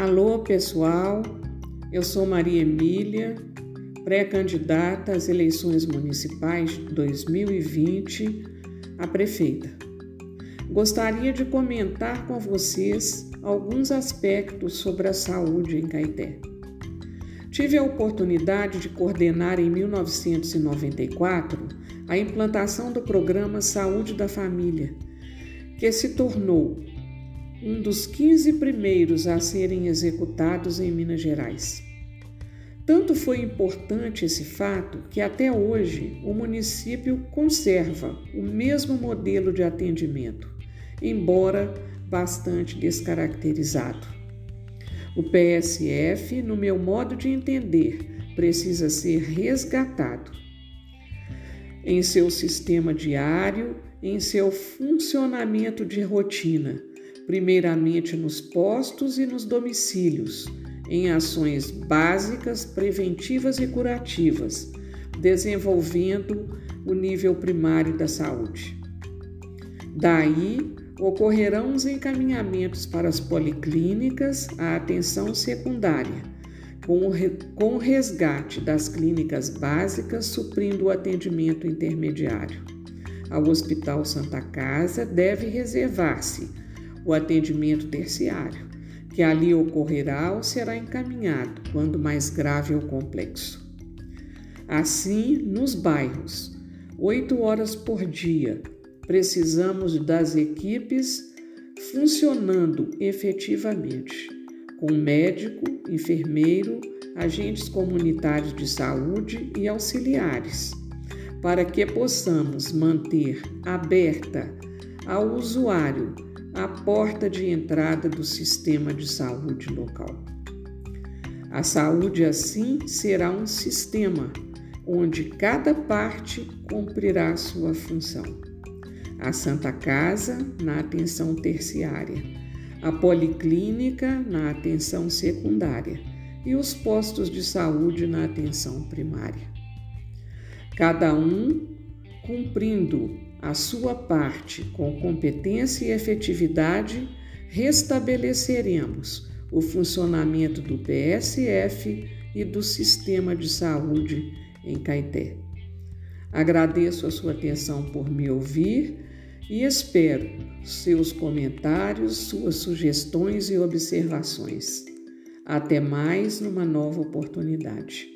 Alô, pessoal. Eu sou Maria Emília, pré-candidata às eleições municipais 2020 a prefeita. Gostaria de comentar com vocês alguns aspectos sobre a saúde em Caeté. Tive a oportunidade de coordenar em 1994 a implantação do programa Saúde da Família, que se tornou um dos 15 primeiros a serem executados em Minas Gerais. Tanto foi importante esse fato que até hoje o município conserva o mesmo modelo de atendimento, embora bastante descaracterizado. O PSF, no meu modo de entender, precisa ser resgatado em seu sistema diário, em seu funcionamento de rotina primeiramente nos postos e nos domicílios, em ações básicas, preventivas e curativas, desenvolvendo o nível primário da saúde. Daí, ocorrerão os encaminhamentos para as policlínicas, a atenção secundária, com resgate das clínicas básicas, suprindo o atendimento intermediário. Ao Hospital Santa Casa deve reservar-se o atendimento terciário, que ali ocorrerá ou será encaminhado quando mais grave ou complexo. Assim, nos bairros, oito horas por dia, precisamos das equipes funcionando efetivamente, com médico, enfermeiro, agentes comunitários de saúde e auxiliares, para que possamos manter aberta ao usuário a porta de entrada do sistema de saúde local. A saúde, assim, será um sistema onde cada parte cumprirá sua função. A Santa Casa na atenção terciária, a policlínica na atenção secundária e os postos de saúde na atenção primária. Cada um cumprindo a sua parte com competência e efetividade, restabeleceremos o funcionamento do PSF e do sistema de saúde em Caeté. Agradeço a sua atenção por me ouvir e espero seus comentários, suas sugestões e observações. Até mais numa nova oportunidade.